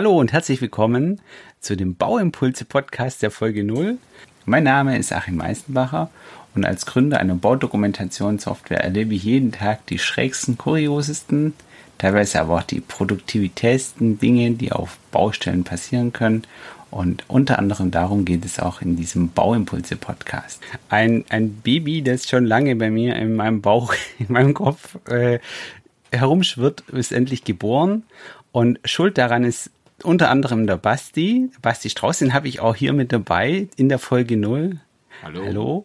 Hallo und herzlich willkommen zu dem Bauimpulse Podcast der Folge 0. Mein Name ist Achim Meistenbacher und als Gründer einer Baudokumentationssoftware erlebe ich jeden Tag die schrägsten, kuriosesten, teilweise aber auch die produktivitätsten Dinge, die auf Baustellen passieren können. Und unter anderem darum geht es auch in diesem Bauimpulse Podcast. Ein, ein Baby, das schon lange bei mir in meinem Bauch, in meinem Kopf äh, herumschwirrt, ist endlich geboren. Und Schuld daran ist unter anderem der Basti, Basti Strauß, den habe ich auch hier mit dabei in der Folge 0. Hallo. Hallo.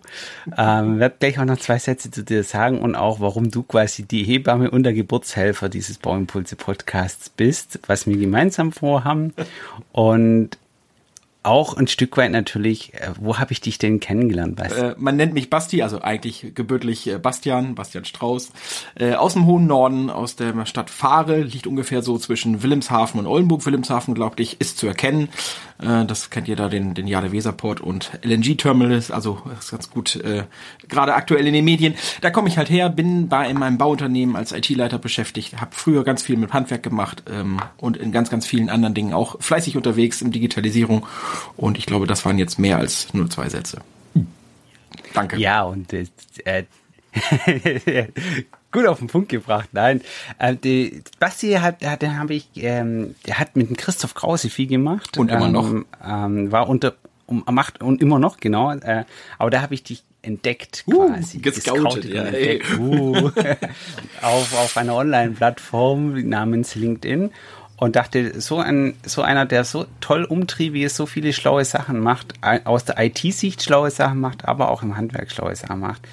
Ähm, werde gleich auch noch zwei Sätze zu dir sagen und auch, warum du quasi die Hebamme und der Geburtshelfer dieses Bauimpulse Podcasts bist, was wir gemeinsam vorhaben. Und auch ein Stück weit natürlich, äh, wo habe ich dich denn kennengelernt? Basti? Äh, man nennt mich Basti, also eigentlich gebürtig äh, Bastian, Bastian Strauß, äh, aus dem hohen Norden, aus der Stadt Fahre, liegt ungefähr so zwischen Wilhelmshaven und Oldenburg. Wilhelmshaven, glaube ich, ist zu erkennen. Äh, das kennt ihr da, den, den Jade Weserport und LNG-Terminals, also ist ganz gut, äh, gerade aktuell in den Medien. Da komme ich halt her, bin bei in meinem Bauunternehmen als IT-Leiter beschäftigt, habe früher ganz viel mit Handwerk gemacht ähm, und in ganz, ganz vielen anderen Dingen auch fleißig unterwegs in Digitalisierung. Und ich glaube, das waren jetzt mehr als nur zwei Sätze. Danke. Ja, und äh, gut auf den Punkt gebracht. Nein, äh, die, Basti hat, hat den habe ich, ähm, der hat mit dem Christoph Krause viel gemacht und immer noch ähm, war unter um, macht und immer noch genau. Äh, aber da habe ich dich entdeckt uh, quasi. Gescoutet, ja, entdeckt, uh, auf, auf einer Online-Plattform namens LinkedIn und dachte, so ein, so einer, der so toll umtriebig ist, so viele schlaue Sachen macht, aus der IT-Sicht schlaue Sachen macht, aber auch im Handwerk schlaue Sachen macht,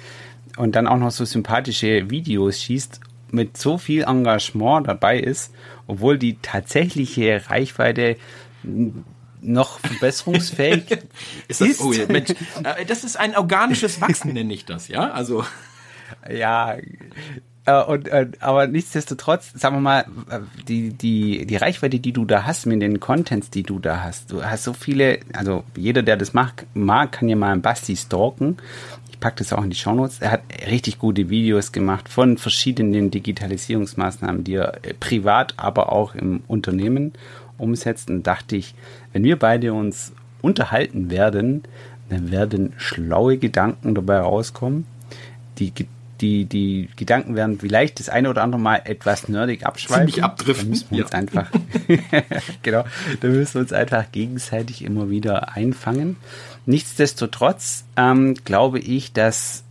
und dann auch noch so sympathische Videos schießt, mit so viel Engagement dabei ist, obwohl die tatsächliche Reichweite noch verbesserungsfähig ist. Das, ist. Oh, Mensch, äh, das ist ein organisches Wachsen, nenne ich das, ja? Also. Ja, und, äh, aber nichtsdestotrotz, sagen wir mal, die, die, die Reichweite, die du da hast mit den Contents, die du da hast, du hast so viele, also jeder, der das mag, mag kann ja mal einen Basti stalken packe das auch in die Shownotes. Er hat richtig gute Videos gemacht von verschiedenen Digitalisierungsmaßnahmen, die er äh, privat, aber auch im Unternehmen umsetzt. Und dachte ich, wenn wir beide uns unterhalten werden, dann werden schlaue Gedanken dabei rauskommen. Die, die, die Gedanken werden vielleicht das eine oder andere Mal etwas nerdig abschweifen. Ziemlich abdriften. Dann müssen wir uns ja. einfach, genau, dann müssen wir uns einfach gegenseitig immer wieder einfangen. Nichtsdestotrotz ähm, glaube ich, dass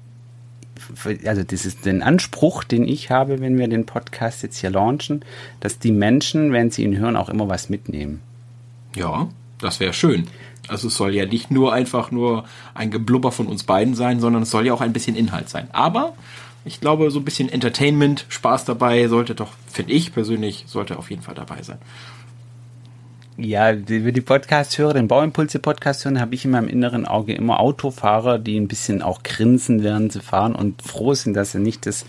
also das ist den Anspruch, den ich habe, wenn wir den Podcast jetzt hier launchen, dass die Menschen, wenn sie ihn hören, auch immer was mitnehmen. Ja, das wäre schön. Also es soll ja nicht nur einfach nur ein Geblubber von uns beiden sein, sondern es soll ja auch ein bisschen Inhalt sein. Aber ich glaube, so ein bisschen Entertainment, Spaß dabei sollte doch, finde ich persönlich, sollte auf jeden Fall dabei sein. Ja, die, die Podcast-Hörer, den Bauimpulse-Podcast hören, habe ich in meinem inneren Auge immer Autofahrer, die ein bisschen auch grinsen, während sie fahren und froh sind, dass sie nicht das,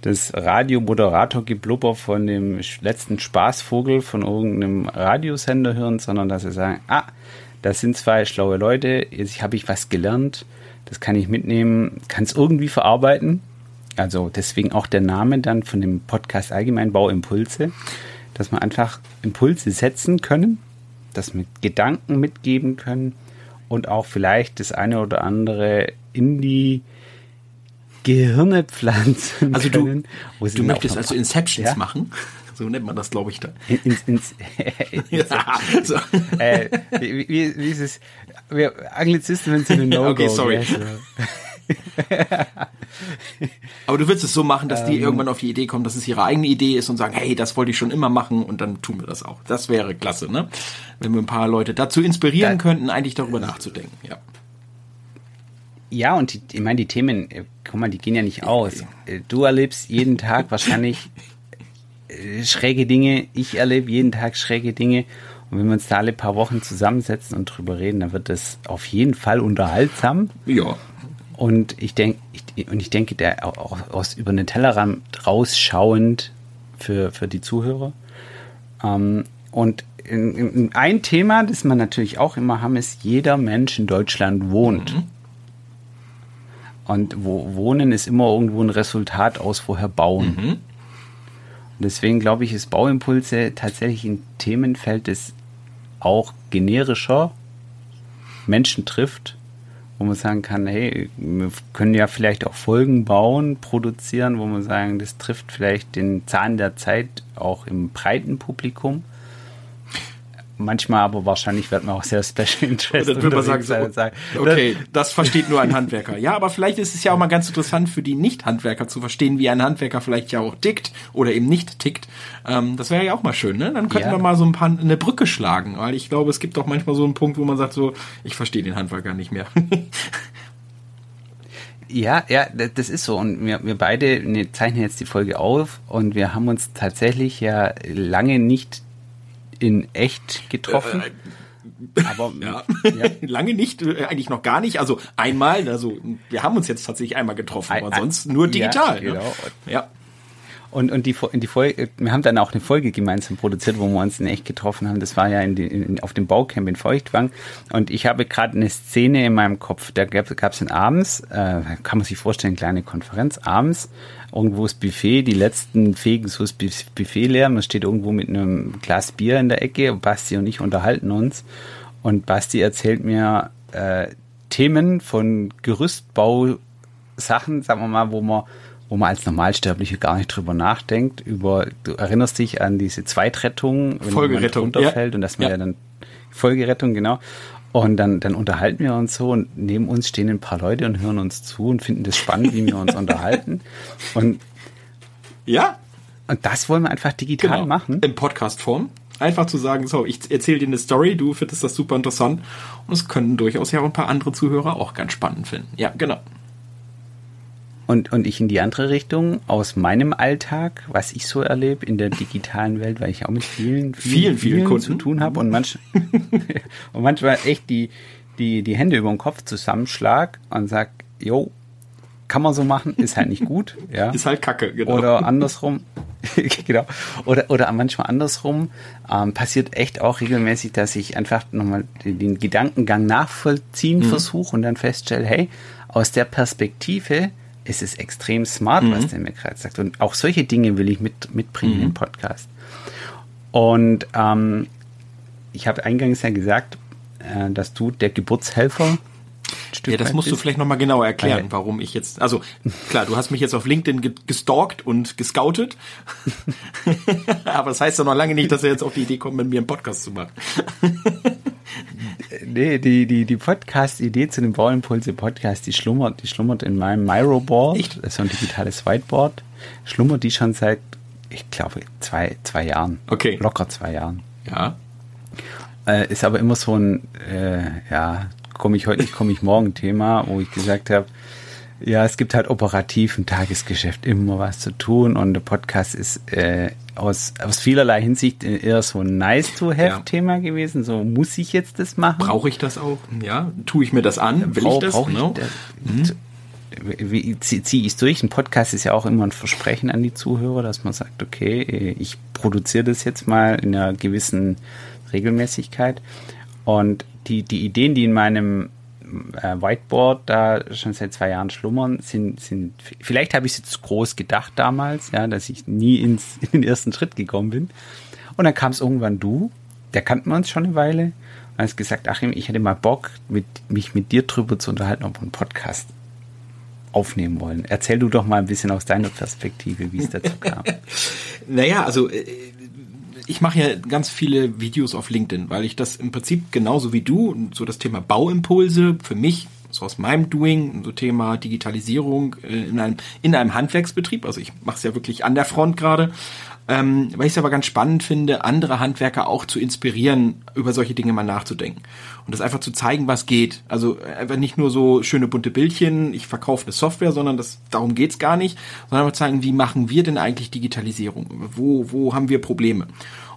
das Radio-Moderator-Geblubber von dem letzten Spaßvogel von irgendeinem Radiosender hören, sondern dass sie sagen, ah, das sind zwei schlaue Leute, jetzt habe ich was gelernt, das kann ich mitnehmen, kann es irgendwie verarbeiten. Also deswegen auch der Name dann von dem Podcast Allgemein Bauimpulse dass wir einfach Impulse setzen können, dass wir Gedanken mitgeben können und auch vielleicht das eine oder andere in die Gehirne pflanzen also können. Du, du möchtest also Inceptions ja? machen? So nennt man das, glaube ich, da. In, in, ins, ja, so. äh, wie, wie, wie ist es? Wir Anglizismen sind ein No-Go. Okay, sorry. So. Aber du willst es so machen, dass die ähm, irgendwann auf die Idee kommen, dass es ihre eigene Idee ist und sagen, hey, das wollte ich schon immer machen und dann tun wir das auch. Das wäre klasse, ne? Wenn wir ein paar Leute dazu inspirieren da, könnten, eigentlich darüber nachzudenken, ja. Ja, und die, ich meine, die Themen, äh, guck mal, die gehen ja nicht aus. Äh, du erlebst jeden Tag wahrscheinlich schräge Dinge, ich erlebe jeden Tag schräge Dinge. Und wenn wir uns da alle paar Wochen zusammensetzen und drüber reden, dann wird das auf jeden Fall unterhaltsam. Ja. Und ich denke, und ich denke, der auch aus über den Tellerrand rausschauend für, für die Zuhörer. Ähm, und in, in ein Thema, das man natürlich auch immer haben, ist, jeder Mensch in Deutschland wohnt. Mhm. Und wo Wohnen ist immer irgendwo ein Resultat aus vorher bauen. Mhm. Und deswegen glaube ich, ist Bauimpulse tatsächlich ein Themenfeld, das auch generischer Menschen trifft, wo man sagen kann, hey, wir können ja vielleicht auch Folgen bauen, produzieren, wo man sagen, das trifft vielleicht den Zahn der Zeit auch im breiten Publikum manchmal aber wahrscheinlich wird man auch sehr Special Interest. Dann würde man sagen, so, sagen, okay, das versteht nur ein Handwerker. Ja, aber vielleicht ist es ja auch mal ganz interessant für die Nicht-Handwerker zu verstehen, wie ein Handwerker vielleicht ja auch tickt oder eben nicht tickt. Ähm, das wäre ja auch mal schön, ne? Dann könnten ja. wir mal so ein paar eine Brücke schlagen, weil ich glaube, es gibt auch manchmal so einen Punkt, wo man sagt so, ich verstehe den Handwerker nicht mehr. Ja, ja, das ist so. Und wir, wir beide ne, zeichnen jetzt die Folge auf und wir haben uns tatsächlich ja lange nicht in echt getroffen. Äh, aber ja. ja. lange nicht, äh, eigentlich noch gar nicht. Also einmal, also wir haben uns jetzt tatsächlich einmal getroffen, aber sonst nur digital. Ja, ne? genau. ja. Und, und die, die Folge, wir haben dann auch eine Folge gemeinsam produziert, wo wir uns in echt getroffen haben. Das war ja in in, auf dem Baucamp in Feuchtwang. Und ich habe gerade eine Szene in meinem Kopf. Da gab es dann abends, äh, kann man sich vorstellen, kleine Konferenz, abends irgendwo das Buffet, die letzten fegen so das Buffet leer. Man steht irgendwo mit einem Glas Bier in der Ecke und Basti und ich unterhalten uns. Und Basti erzählt mir äh, Themen von Gerüstbausachen, sagen wir mal, wo man wo man als Normalsterbliche gar nicht drüber nachdenkt. Über, du erinnerst dich an diese Zweitrettung, wenn Folgerettung, man runterfällt ja. und dass man ja. ja dann Folgerettung, genau. Und dann, dann unterhalten wir uns so und neben uns stehen ein paar Leute und hören uns zu und finden das spannend, wie wir uns unterhalten. Und ja. Und das wollen wir einfach digital genau. machen. In Podcast-Form. Einfach zu sagen, so, ich erzähle dir eine Story, du findest das super interessant. Und es können durchaus ja auch ein paar andere Zuhörer auch ganz spannend finden. Ja, genau und, und ich in die andere Richtung aus meinem Alltag, was ich so erlebe in der digitalen Welt, weil ich auch mit vielen, vielen, vielen, vielen Kunden zu tun habe und, manch, und manchmal echt die, die, die Hände über den Kopf zusammenschlag und sag, jo, kann man so machen, ist halt nicht gut. Ja. Ist halt Kacke, genau. Oder andersrum, genau. Oder, oder manchmal andersrum ähm, passiert echt auch regelmäßig, dass ich einfach nochmal den, Gedankengang nachvollziehen mhm. versuche und dann feststelle, hey, aus der Perspektive es ist extrem smart, mhm. was der mir gerade sagt. Und auch solche Dinge will ich mit, mitbringen mhm. im Podcast. Und ähm, ich habe eingangs ja gesagt, äh, dass du der Geburtshelfer ja, das musst du vielleicht nochmal genauer erklären, Weil, warum ich jetzt, also klar, du hast mich jetzt auf LinkedIn gestalkt und gescoutet, aber das heißt doch noch lange nicht, dass er jetzt auf die Idee kommt, mit mir einen Podcast zu machen. Nee, die, die, die Podcast-Idee zu dem Bauimpulse-Podcast, die schlummert, die schlummert in meinem Miro-Board. Das ist so ein digitales Whiteboard. Schlummert die schon seit, ich glaube, zwei, zwei Jahren. Okay. Locker zwei Jahren. Ja. Äh, ist aber immer so ein, äh, ja, komme ich heute nicht, komme ich morgen Thema, wo ich gesagt habe, ja, es gibt halt operativ im Tagesgeschäft immer was zu tun und der Podcast ist äh, aus, aus vielerlei Hinsicht eher so ein Nice-to-have-Thema ja. gewesen. So, muss ich jetzt das machen? Brauche ich das auch? Ja, tue ich mir das an? Will Brauch, ich das? Brauch no? ich das? Mhm. Wie ziehe zieh ich es durch? Ein Podcast ist ja auch immer ein Versprechen an die Zuhörer, dass man sagt, okay, ich produziere das jetzt mal in einer gewissen Regelmäßigkeit. Und die, die Ideen, die in meinem äh, Whiteboard da schon seit zwei Jahren schlummern, sind, sind vielleicht habe ich es jetzt groß gedacht damals, ja, dass ich nie ins, in den ersten Schritt gekommen bin. Und dann kam es irgendwann du, der kannten wir uns schon eine Weile, und hast gesagt, Achim, ich hätte mal Bock, mit, mich mit dir drüber zu unterhalten, ob wir einen Podcast aufnehmen wollen. Erzähl du doch mal ein bisschen aus deiner Perspektive, wie es dazu kam. naja, also äh, ich mache ja ganz viele Videos auf LinkedIn, weil ich das im Prinzip genauso wie du, so das Thema Bauimpulse für mich, so aus meinem Doing, so Thema Digitalisierung äh, in einem, in einem Handwerksbetrieb, also ich mache es ja wirklich an der Front gerade, ähm, weil ich es aber ganz spannend finde, andere Handwerker auch zu inspirieren, über solche Dinge mal nachzudenken. Und das einfach zu zeigen, was geht. Also einfach nicht nur so schöne bunte Bildchen, ich verkaufe eine Software, sondern das, darum geht's gar nicht, sondern einfach zeigen, wie machen wir denn eigentlich Digitalisierung? Wo, wo haben wir Probleme?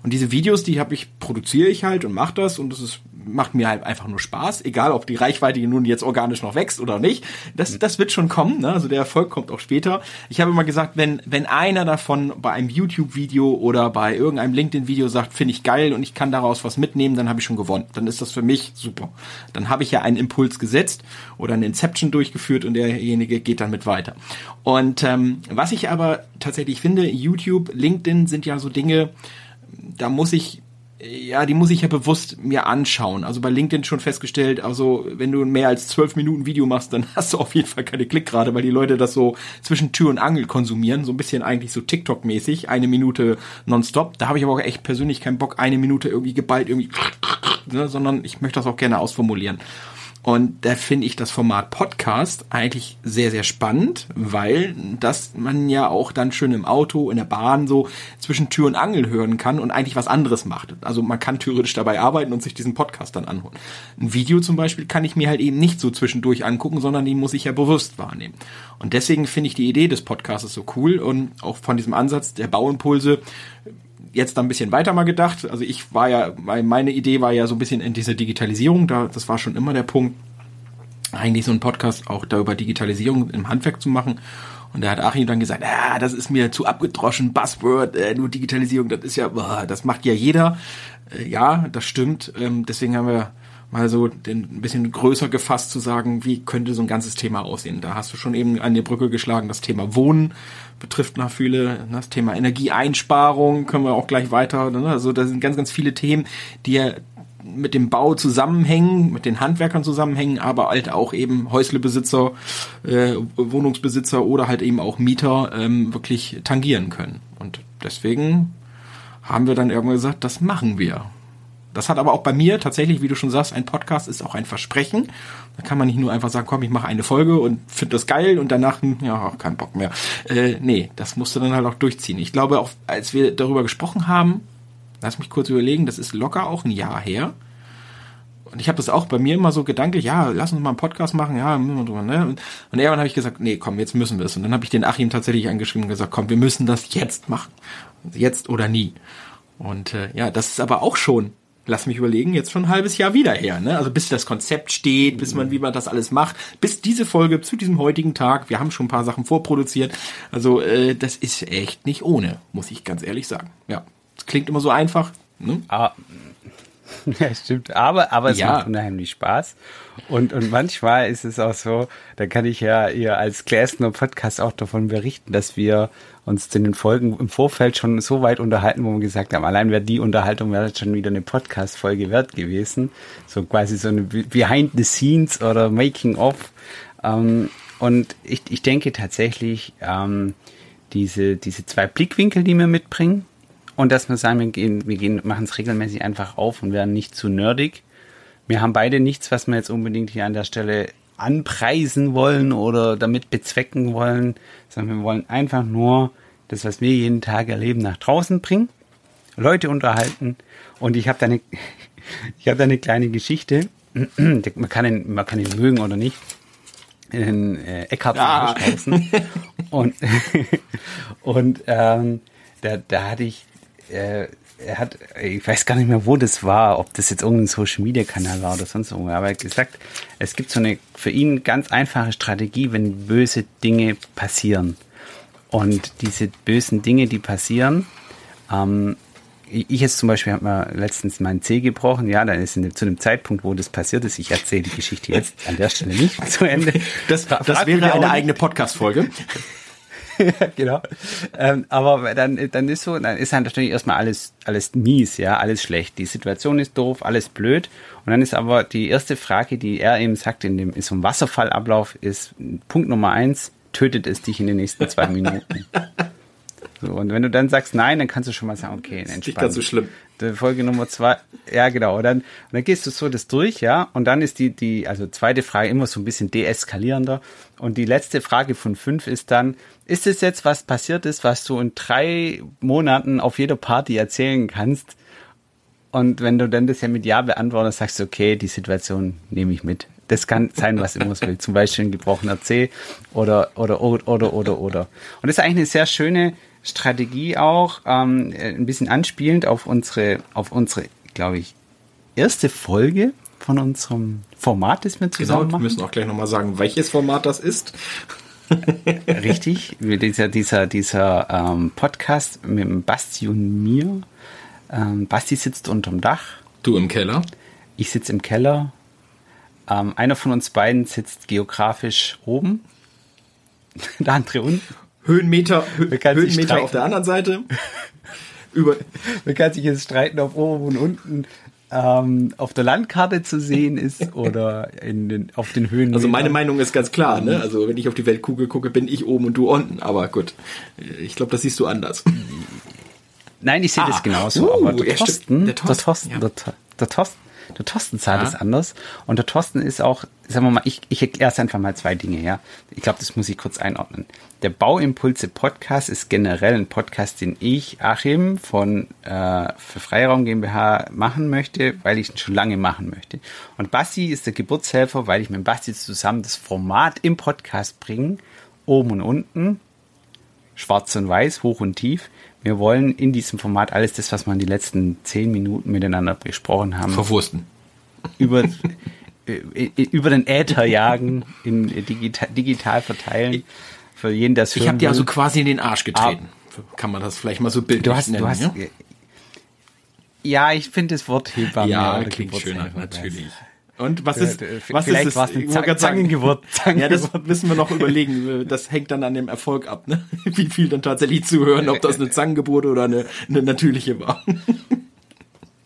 Und diese Videos, die habe ich, produziere ich halt und mache das und das ist macht mir halt einfach nur Spaß, egal ob die Reichweite nun jetzt organisch noch wächst oder nicht. Das, das wird schon kommen, ne? also der Erfolg kommt auch später. Ich habe immer gesagt, wenn, wenn einer davon bei einem YouTube-Video oder bei irgendeinem LinkedIn-Video sagt, finde ich geil und ich kann daraus was mitnehmen, dann habe ich schon gewonnen. Dann ist das für mich super. Dann habe ich ja einen Impuls gesetzt oder eine Inception durchgeführt und derjenige geht dann mit weiter. Und ähm, was ich aber tatsächlich finde, YouTube, LinkedIn sind ja so Dinge, da muss ich ja, die muss ich ja bewusst mir anschauen. Also bei LinkedIn schon festgestellt, also wenn du mehr als zwölf Minuten Video machst, dann hast du auf jeden Fall keine Klickrate, weil die Leute das so zwischen Tür und Angel konsumieren, so ein bisschen eigentlich so TikTok-mäßig, eine Minute nonstop. Da habe ich aber auch echt persönlich keinen Bock, eine Minute irgendwie geballt irgendwie, ne, sondern ich möchte das auch gerne ausformulieren. Und da finde ich das Format Podcast eigentlich sehr, sehr spannend, weil das man ja auch dann schön im Auto, in der Bahn so zwischen Tür und Angel hören kann und eigentlich was anderes macht. Also man kann theoretisch dabei arbeiten und sich diesen Podcast dann anholen. Ein Video zum Beispiel kann ich mir halt eben nicht so zwischendurch angucken, sondern die muss ich ja bewusst wahrnehmen. Und deswegen finde ich die Idee des Podcasts so cool und auch von diesem Ansatz der Bauimpulse jetzt ein bisschen weiter mal gedacht. Also ich war ja, meine Idee war ja so ein bisschen in dieser Digitalisierung, da, das war schon immer der Punkt, eigentlich so einen Podcast auch da über Digitalisierung im Handwerk zu machen. Und da hat Achim dann gesagt, ah, das ist mir zu abgedroschen, Buzzword, äh, nur Digitalisierung, das ist ja, boah, das macht ja jeder. Äh, ja, das stimmt. Ähm, deswegen haben wir mal so den, ein bisschen größer gefasst zu sagen, wie könnte so ein ganzes Thema aussehen. Da hast du schon eben an die Brücke geschlagen, das Thema Wohnen betrifft nach viele, ne, das Thema Energieeinsparung können wir auch gleich weiter. Ne? Also da sind ganz, ganz viele Themen, die ja mit dem Bau zusammenhängen, mit den Handwerkern zusammenhängen, aber halt auch eben Häuslebesitzer, äh, Wohnungsbesitzer oder halt eben auch Mieter ähm, wirklich tangieren können. Und deswegen haben wir dann irgendwann gesagt, das machen wir. Das hat aber auch bei mir tatsächlich, wie du schon sagst, ein Podcast ist auch ein Versprechen. Da kann man nicht nur einfach sagen, komm, ich mache eine Folge und finde das geil und danach, ja, kein Bock mehr. Äh, nee, das musst du dann halt auch durchziehen. Ich glaube, auch als wir darüber gesprochen haben, lass mich kurz überlegen, das ist locker auch ein Jahr her. Und ich habe das auch bei mir immer so gedanklich, ja, lass uns mal einen Podcast machen, ja, ne? Und, und irgendwann habe ich gesagt, nee, komm, jetzt müssen wir es. Und dann habe ich den Achim tatsächlich angeschrieben und gesagt, komm, wir müssen das jetzt machen. Jetzt oder nie. Und äh, ja, das ist aber auch schon lass mich überlegen, jetzt schon ein halbes Jahr wieder her. Ne? Also bis das Konzept steht, bis man, wie man das alles macht, bis diese Folge zu diesem heutigen Tag. Wir haben schon ein paar Sachen vorproduziert. Also äh, das ist echt nicht ohne, muss ich ganz ehrlich sagen. Ja, es klingt immer so einfach. Ne? Ah, ja, stimmt. Aber, aber es ja. macht unheimlich Spaß. Und, und manchmal ist es auch so, da kann ich ja ihr als Gläsner Podcast auch davon berichten, dass wir uns zu den Folgen im Vorfeld schon so weit unterhalten, wo wir gesagt haben, allein wäre die Unterhaltung wäre schon wieder eine Podcast-Folge wert gewesen. So quasi so eine Behind the Scenes oder Making of. Ähm, und ich, ich denke tatsächlich, ähm, diese, diese zwei Blickwinkel, die wir mitbringen, und dass wir sagen, wir gehen, wir gehen, machen es regelmäßig einfach auf und werden nicht zu nerdig. Wir haben beide nichts, was wir jetzt unbedingt hier an der Stelle anpreisen wollen oder damit bezwecken wollen, sondern wir wollen einfach nur das, was wir jeden Tag erleben, nach draußen bringen, Leute unterhalten. Und ich habe da eine, ich habe da eine kleine Geschichte. man kann ihn, man kann ihn mögen oder nicht. In äh, Eckhard ja. und und ähm, da, da hatte ich äh, er hat, ich weiß gar nicht mehr, wo das war, ob das jetzt irgendein Social Media Kanal war oder sonst irgendwo, aber er hat gesagt, es gibt so eine für ihn ganz einfache Strategie, wenn böse Dinge passieren. Und diese bösen Dinge, die passieren, ähm, ich jetzt zum Beispiel habe mir letztens meinen Zeh gebrochen, ja, dann ist in, zu dem Zeitpunkt, wo das passiert ist, ich erzähle die Geschichte jetzt an der Stelle nicht zu Ende. Das, das wäre eine eigene Podcast-Folge. genau. Ähm, aber dann, dann ist so, dann ist halt natürlich erstmal alles, alles mies, ja, alles schlecht. Die Situation ist doof, alles blöd. Und dann ist aber die erste Frage, die er eben sagt in dem, in so einem Wasserfallablauf, ist Punkt Nummer eins, tötet es dich in den nächsten zwei Minuten. So, und wenn du dann sagst nein, dann kannst du schon mal sagen, okay, entspann. Nicht ganz so schlimm. Folge Nummer zwei, ja genau. Und dann, und dann gehst du so das durch, ja. Und dann ist die, die, also zweite Frage immer so ein bisschen deeskalierender. Und die letzte Frage von fünf ist dann, ist es jetzt was passiert ist, was du in drei Monaten auf jeder Party erzählen kannst? Und wenn du dann das ja mit Ja beantwortest, sagst du, okay, die Situation nehme ich mit. Das kann sein, was immer es will. Zum Beispiel ein gebrochener C oder, oder, oder, oder, oder, oder. Und das ist eigentlich eine sehr schöne, Strategie auch, ähm, ein bisschen anspielend auf unsere, auf unsere, glaube ich, erste Folge von unserem Format, das wir zusammen genau, machen. Wir müssen auch gleich nochmal sagen, welches Format das ist. Richtig, dieser, dieser, dieser ähm, Podcast mit dem Basti und mir. Ähm, Basti sitzt unterm Dach. Du im Keller. Ich sitze im Keller. Ähm, einer von uns beiden sitzt geografisch oben, der andere unten. Höhenmeter, Hö Höhenmeter auf der anderen Seite. Über Man kann sich jetzt streiten, ob oben und unten ähm, auf der Landkarte zu sehen ist oder in den, auf den Höhen. Also meine Meinung ist ganz klar, ne? Also wenn ich auf die Weltkugel gucke, bin ich oben und du unten. Aber gut, ich glaube, das siehst du anders. Nein, ich sehe Ah. das genauso. Uh, aber der ja, stimmt. Thorsten, Der der Thorsten, Thorsten, ja. der, Thor- der Thorsten, der Thorsten sah Ja. das anders. Und der Thorsten ist auch, sagen wir mal, ich, ich erkläre es einfach mal zwei Dinge, ja. Ich glaube, das muss ich kurz einordnen. Der Bauimpulse Podcast ist generell ein Podcast, den ich, Achim, von äh, für Freiraum GmbH machen möchte, weil ich ihn schon lange machen möchte. Und Basti ist der Geburtshelfer, weil ich mit Basti zusammen das Format im Podcast bringe, oben und unten, schwarz und weiß, hoch und tief. Wir wollen in diesem Format alles das, was wir in die letzten zehn Minuten miteinander besprochen haben, Verwursten. über, über den Äther jagen, in digital, digital verteilen. Für jeden, das Ich habe dir also quasi in den Arsch getreten. Kann man das vielleicht mal so bildlich du hast, nennen? du hast, ja? ja, ich finde das Wort Hebamme Ja, oder klingt schöner, natürlich. Und was Ja, ist, was vielleicht ist es? sagen- Zangengeburt, Ja, das müssen wir noch überlegen. Das hängt dann an dem Erfolg ab, ne? Wie viel dann tatsächlich zuhören, ob das eine Zangengeburt oder eine, eine natürliche war.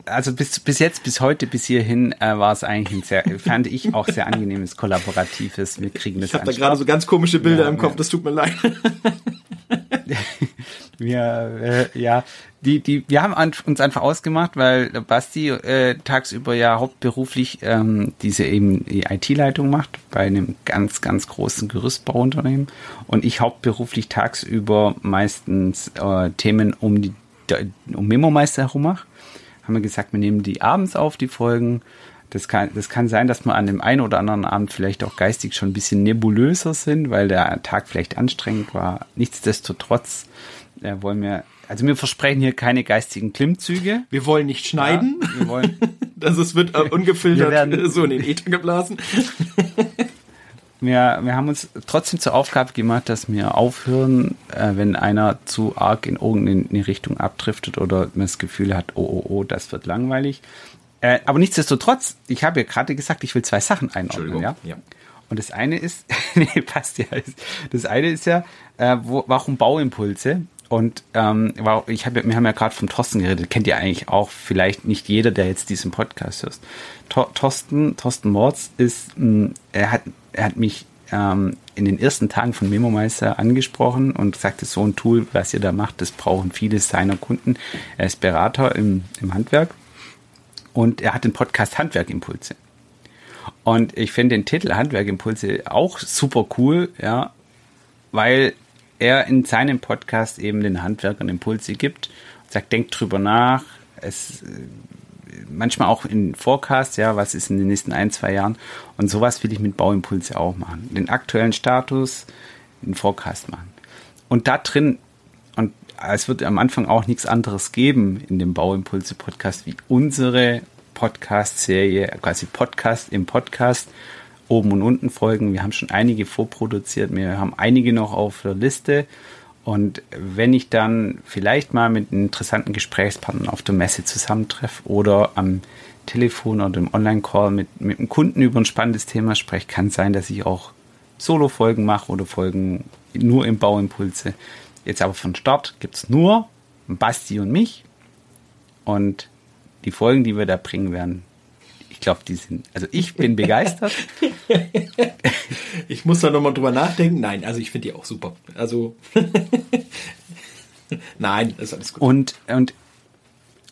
Also bis, bis jetzt, bis heute, bis hierhin äh, war es eigentlich ein sehr, fand ich auch sehr angenehmes, kollaboratives. Wir kriegen das Ich habe da gerade so ganz komische Bilder Ja, im Kopf, das tut mir leid. Wir, äh, ja, die, die, wir haben an, uns einfach ausgemacht, weil Basti äh, tagsüber ja hauptberuflich ähm, diese eben die IT-Leitung macht bei einem ganz, ganz großen Gerüstbauunternehmen und ich hauptberuflich tagsüber meistens äh, Themen um die um Memo-Meister herum mache. Haben wir gesagt, wir nehmen die abends auf, die Folgen. Das kann, das kann sein, dass wir an dem einen oder anderen Abend vielleicht auch geistig schon ein bisschen nebulöser sind, weil der Tag vielleicht anstrengend war. Nichtsdestotrotz äh, wollen wir, also wir versprechen hier keine geistigen Klimmzüge. Wir wollen nicht schneiden. Ja, wir wollen, Das ist, wird äh, ungefiltert Wir werden- so in den Äther geblasen. wir, wir haben uns trotzdem zur Aufgabe gemacht, dass wir aufhören, äh, wenn einer zu arg in irgendeine Richtung abdriftet oder man das Gefühl hat, oh, oh, oh, das wird langweilig. Äh, aber nichtsdestotrotz, ich habe ja gerade gesagt, ich will zwei Sachen einordnen, ja. Ja. Und das eine ist, nee, passt ja. Das eine ist ja, äh, wo, warum Bauimpulse? Und ähm, ich hab, wir haben ja gerade vom Thorsten geredet, kennt ihr eigentlich auch vielleicht nicht jeder, der jetzt diesen Podcast hört. Thor, Thorsten, Thorsten Mords ist, mh, er hat, er hat mich ähm, in den ersten Tagen von Memo Meister angesprochen und sagte, so ein Tool, was ihr da macht, das brauchen viele seiner Kunden. Er ist Berater im, im Handwerk und er hat den Podcast Handwerkimpulse. Und ich finde den Titel Handwerkimpulse auch super cool, ja, weil er in seinem Podcast eben den Handwerkern Impulse gibt und sagt, denkt drüber nach. Es manchmal auch in Forecast, ja, was ist in den nächsten ein, zwei Jahren. Und sowas will ich mit Bauimpulse auch machen. Den aktuellen Status in Forecast machen. Und da drin, und es wird am Anfang auch nichts anderes geben in dem Bauimpulse-Podcast wie unsere Podcast-Serie, quasi Podcast im Podcast, oben und unten Folgen. Wir haben schon einige vorproduziert, wir haben einige noch auf der Liste. Und wenn ich dann vielleicht mal mit einem interessanten Gesprächspartner auf der Messe zusammentreffe oder am Telefon oder im Online-Call mit, mit einem Kunden über ein spannendes Thema spreche, kann sein, dass ich auch Solo-Folgen mache oder Folgen nur im Bauimpulse. Jetzt aber von Start gibt es nur Basti und mich. Und die Folgen, die wir da bringen werden, ich glaube, die sind, also ich bin begeistert. Ich muss da nochmal drüber nachdenken. Nein, also ich finde die auch super. Also, nein, ist alles gut. Und, und,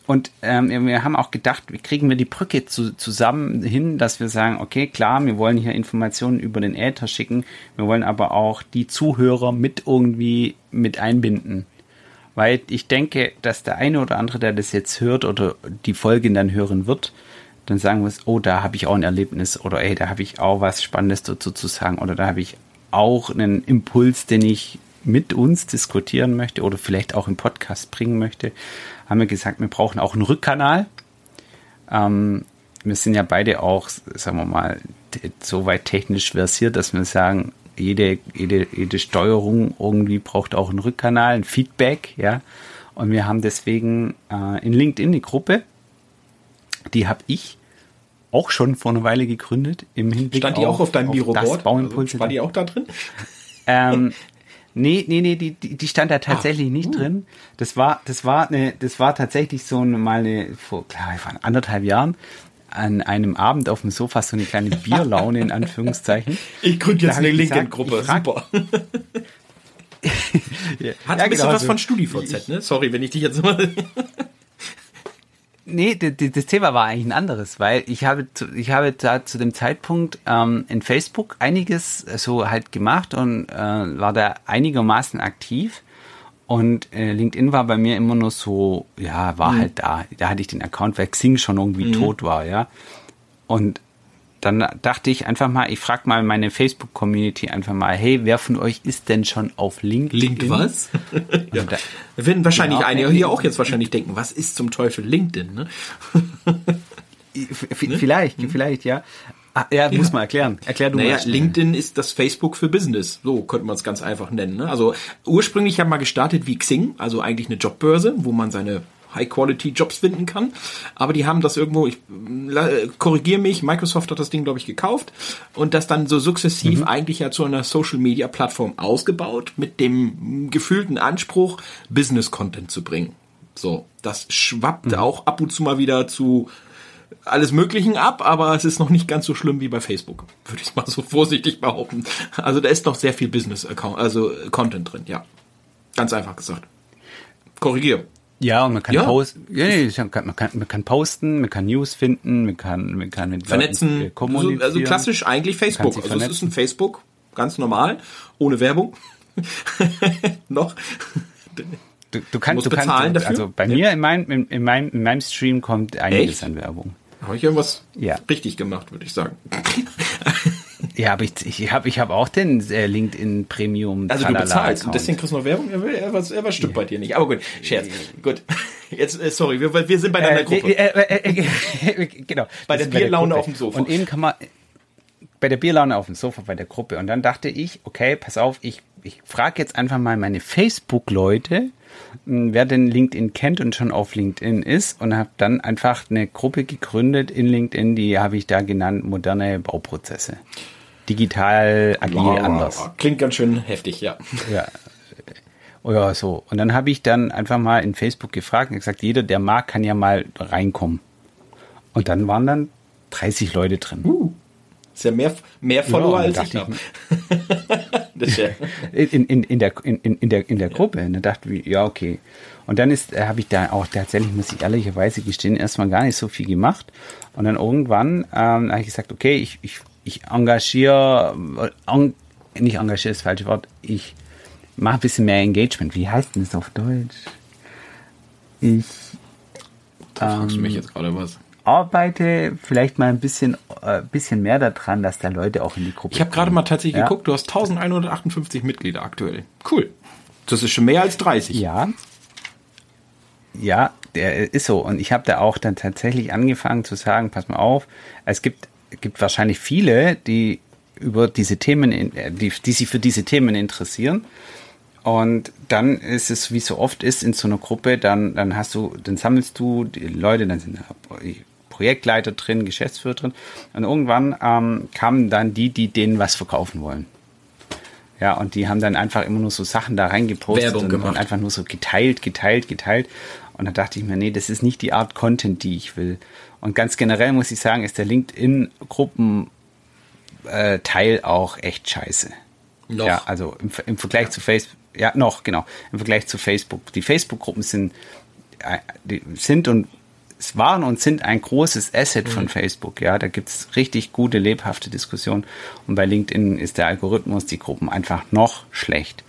und ähm, wir haben auch gedacht, wie kriegen wir die Brücke zu, zusammen hin, dass wir sagen, okay, klar, wir wollen hier Informationen über den Äther schicken, wir wollen aber auch die Zuhörer mit irgendwie mit einbinden. Weil ich denke, dass der eine oder andere, der das jetzt hört oder die Folge dann hören wird, dann sagen wir es, oh, da habe ich auch ein Erlebnis oder ey, da habe ich auch was Spannendes dazu zu sagen oder da habe ich auch einen Impuls, den ich mit uns diskutieren möchte oder vielleicht auch im Podcast bringen möchte, haben wir gesagt, wir brauchen auch einen Rückkanal. Ähm, wir sind ja beide auch, sagen wir mal, so weit technisch versiert, dass wir sagen, jede, jede, jede Steuerung irgendwie braucht auch einen Rückkanal, ein Feedback, ja. Und wir haben deswegen äh, in LinkedIn eine Gruppe, die habe ich auch schon vor einer Weile gegründet im Hinblick Stand die auch auf deinem Büroboard? Bauimpulse. Also, war die auch da drin? ähm, Nee, nee, nee, die, die, stand da tatsächlich ah, nicht uh. drin. Das war, das war eine, das war tatsächlich so eine, mal eine, vor, klar, vor anderthalb Jahren, an einem Abend auf dem Sofa so eine kleine Bierlaune in Anführungszeichen. Ich gründe jetzt eine LinkedIn-Gruppe, super. ja, Hat ein bisschen genau, was von StudiVZ, ne? Sorry, wenn ich dich jetzt mal. Nee, das Thema war eigentlich ein anderes, weil ich habe, ich habe da zu dem Zeitpunkt ähm, in Facebook einiges so halt gemacht und äh, war da einigermaßen aktiv. Und äh, LinkedIn war bei mir immer nur so, ja, war mhm. halt da. Da hatte ich den Account, weil Xing schon irgendwie mhm. tot war, ja. Und dann dachte ich einfach mal, ich frage mal meine Facebook-Community einfach mal, hey, wer von euch ist denn schon auf LinkedIn? Link was? ja. Da werden wahrscheinlich genau, einige hier auch jetzt wahrscheinlich denken, was ist zum Teufel LinkedIn? Ne? vielleicht, ne? vielleicht, ja. Ah, ja, muss man erklären. Erklär du naja, mal. LinkedIn ist das Facebook für Business. So könnte man es ganz einfach nennen. Ne? Also ursprünglich haben wir gestartet wie Xing, also eigentlich eine Jobbörse, wo man seine High-Quality-Jobs finden kann. Aber die haben das irgendwo, ich korrigiere mich, Microsoft hat das Ding, glaube ich, gekauft und das dann so sukzessiv mhm. eigentlich ja zu einer Social-Media-Plattform ausgebaut mit dem gefühlten Anspruch, Business-Content zu bringen. So, das schwappt mhm. auch ab und zu mal wieder zu alles Möglichen ab, aber es ist noch nicht ganz so schlimm wie bei Facebook, würde ich mal so vorsichtig behaupten. Also da ist noch sehr viel Business-Account, also Content drin, ja. Ganz einfach gesagt. Korrigiere. Ja, und man kann ja. posten, ja, man, kann, man, kann, man kann posten, man kann News finden, man kann, man kann mit vernetzen, Leuten kommunizieren. Also, also klassisch eigentlich Facebook. Also es ist ein Facebook, ganz normal, ohne Werbung. Noch. Du, du kannst, du kannst, bezahlen dafür? also bei ja. mir in meinem, in, in, meinem, in meinem Stream kommt einiges Echt? an Werbung. Habe ich irgendwas ja. richtig gemacht, würde ich sagen. Ja, aber ich, ich habe ich hab auch den äh, LinkedIn Premium. Also du bezahlst und deswegen kriegst du noch Werbung? Er, was, er was stimmt ja. bei dir nicht. Aber gut, Scherz. Gut. Jetzt, äh, sorry, wir, wir sind bei deiner äh, Gruppe. Äh, äh, äh, genau. Bei der Bierlaune auf dem Sofa. Und eben kann man, bei der Bierlaune auf dem Sofa bei der Gruppe. Und dann dachte ich, okay, pass auf, ich, ich frage jetzt einfach mal meine Facebook-Leute, wer denn LinkedIn kennt und schon auf LinkedIn ist und habe dann einfach eine Gruppe gegründet in LinkedIn, die habe ich da genannt moderne Bauprozesse digital agil wow, anders. Klingt ganz schön heftig, ja. Ja. Ja, so. Und dann habe ich dann einfach mal in Facebook gefragt und gesagt, jeder, der mag, kann ja mal reinkommen. Und dann waren dann 30 Leute drin. Uh, ist ja mehr, mehr Follower ja, als ich ja in, in, in, der, in, in, der, in der Gruppe. Und dann dachte ich, ja, okay. Und dann ist, äh, habe ich da auch tatsächlich, muss ich ehrlicherweise gestehen, erstmal gar nicht so viel gemacht. Und dann irgendwann ähm, habe ich gesagt, okay, ich, ich ich engagiere, en, nicht engagiere ist das falsche Wort, ich mache ein bisschen mehr Engagement. Wie heißt denn das auf Deutsch? Ich. Da fragst ähm, du mich jetzt gerade was arbeite vielleicht mal ein bisschen, äh, bisschen mehr daran, dass da Leute auch in die Gruppe Ich habe gerade mal tatsächlich ja? geguckt, du hast 1158 Mitglieder aktuell. Cool. Das ist schon mehr als 30. Ja. Ja, der ist so. Und ich habe da auch dann tatsächlich angefangen zu sagen, pass mal auf, es gibt gibt wahrscheinlich viele, die über diese Themen, äh, die, die sich für diese Themen interessieren. Und dann ist es, wie so oft ist in so einer Gruppe, dann, dann hast du, dann sammelst du die Leute, dann sind da Projektleiter drin, Geschäftsführer drin. Und irgendwann ähm, kamen dann die, die denen was verkaufen wollen. Ja, und die haben dann einfach immer nur so Sachen da reingepostet Werbung und, gemacht. und einfach nur so geteilt, geteilt, geteilt. Und da dachte ich mir, nee, das ist nicht die Art Content, die ich will. Und ganz generell muss ich sagen, ist der LinkedIn-Gruppenteil äh, auch echt scheiße. Noch. Ja, also im, im Vergleich ja. zu Facebook, ja, noch, genau, im Vergleich zu Facebook. Die Facebook-Gruppen sind, äh, sind und es waren und sind ein großes Asset mhm. von Facebook. Ja, da gibt's richtig gute, lebhafte Diskussionen. Und bei LinkedIn ist der Algorithmus, die Gruppen einfach noch schlecht.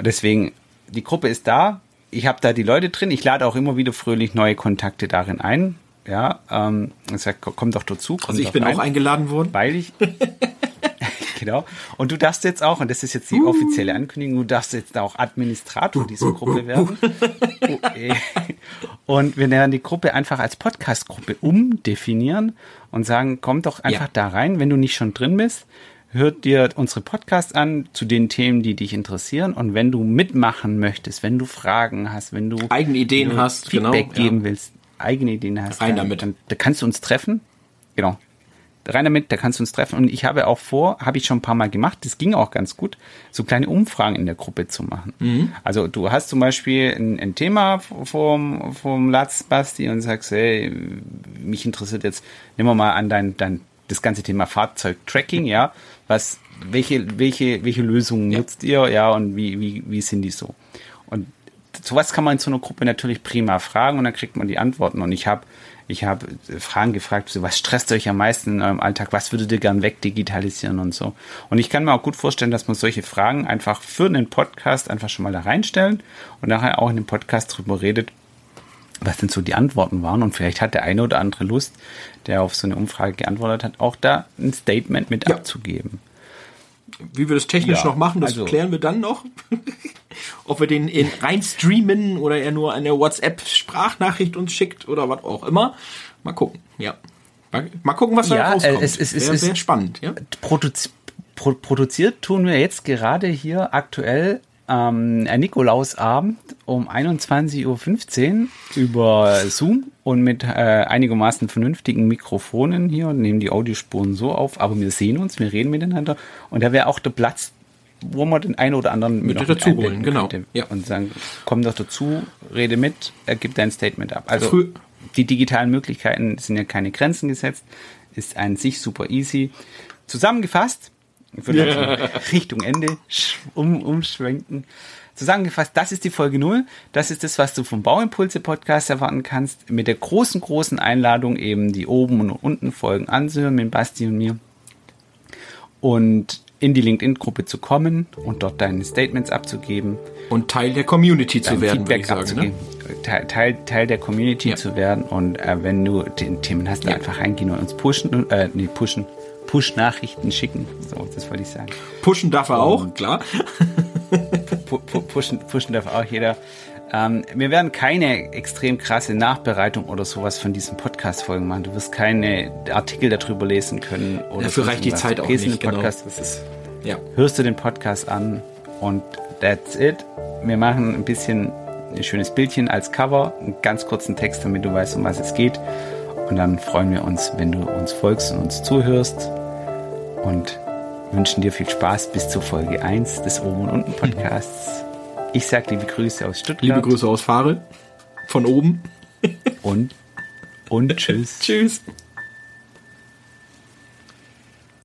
Deswegen, die Gruppe ist da. Ich habe da die Leute drin. Ich lade auch immer wieder fröhlich neue Kontakte darin ein. Ja, ähm, ich sag, komm doch dazu. Komm also ich bin rein, auch eingeladen worden. Weil ich. genau. Und du darfst jetzt auch, und das ist jetzt die offizielle Ankündigung, du darfst jetzt auch Administrator dieser Gruppe werden. und wir werden die Gruppe einfach als Podcast-Gruppe umdefinieren und sagen, komm doch einfach ja. da rein, wenn du nicht schon drin bist. Hört dir unsere Podcasts an zu den Themen, die dich interessieren. Und wenn du mitmachen möchtest, wenn du Fragen hast, wenn du eigene Ideen hast, Feedback genau, geben ja. willst, eigene Ideen hast, Rein damit. Dann, dann kannst du uns treffen. Genau. Rein damit, da kannst du uns treffen. Und ich habe auch vor, habe ich schon ein paar Mal gemacht, das ging auch ganz gut, so kleine Umfragen in der Gruppe zu machen. Mhm. Also du hast zum Beispiel ein, ein, Thema vom, vom Latz, Basti, und sagst, hey, mich interessiert jetzt, nehmen wir mal an dein, dein das ganze Thema Fahrzeugtracking, ja. Was, welche, welche, welche Lösungen ja. nutzt ihr, ja, und wie, wie, wie sind die so? Und sowas kann man in so einer Gruppe natürlich prima fragen und dann kriegt man die Antworten. Und ich habe ich habe Fragen gefragt, so, was stresst euch am meisten in eurem Alltag? Was würdet ihr gern wegdigitalisieren und so? Und ich kann mir auch gut vorstellen, dass man solche Fragen einfach für einen Podcast einfach schon mal da reinstellen und nachher auch in dem Podcast drüber redet, was denn so die Antworten waren. Und vielleicht hat der eine oder andere Lust, der auf so eine Umfrage geantwortet hat, auch da ein Statement mit ja. abzugeben. Wie wir das technisch ja, noch machen, das also, klären wir dann noch. Ob wir den in rein streamen oder er nur eine WhatsApp-Sprachnachricht uns schickt oder was auch immer. Mal gucken, ja. Mal, mal gucken, was da ja, rauskommt. Es, es, es, sehr spannend, ja. Produzi pro, produziert tun wir jetzt gerade hier aktuell ähm, Nikolausabend um 21.15 Uhr über Zoom und mit äh, einigermaßen vernünftigen Mikrofonen hier und nehmen die Audiospuren so auf, aber wir sehen uns, wir reden miteinander und da wäre auch der Platz, wo man den einen oder anderen mit dazu holen, genau. Ja. Und sagen, komm doch dazu, rede mit, er gibt dein Statement ab. Also Früh die digitalen Möglichkeiten sind ja keine Grenzen gesetzt, ist an sich super easy. Zusammengefasst. Richtung Ende um, umschwenken. Zusammengefasst, das ist die Folge 0. Das ist das, was du vom Bauimpulse Podcast erwarten kannst. Mit der großen, großen Einladung eben die oben und unten Folgen anzuhören mit Basti und mir. Und in die LinkedIn-Gruppe zu kommen und dort deine Statements abzugeben. Und Teil der Community zu werden, Feedback sagen, ne? abzugeben. Ne? Teil, Teil, Teil der Community ja. zu werden. Und äh, wenn du den Themen hast, ja. einfach reingehen und uns pushen, äh, nee, pushen, Push-Nachrichten schicken. So, das wollte ich sagen. Pushen darf er auch, klar. pushen, pushen darf auch jeder. Ähm, wir werden keine extrem krasse Nachbereitung oder sowas von diesen Podcast-Folgen machen. Du wirst keine Artikel darüber lesen können. Oder Dafür reicht die Zeit auch nicht. Genau. Podcast, ist, ja. Hörst du den Podcast an und that's it. Wir machen ein bisschen ein schönes Bildchen als Cover, einen ganz kurzen Text, damit du weißt, um was es geht. Und dann freuen wir uns, wenn du uns folgst und uns zuhörst. Und wünschen dir viel Spaß bis zur Folge 1 des Oben und Unten Podcasts. Ich sage liebe Grüße aus Stuttgart. Liebe Grüße aus Fahre. Von oben. und, und tschüss. tschüss.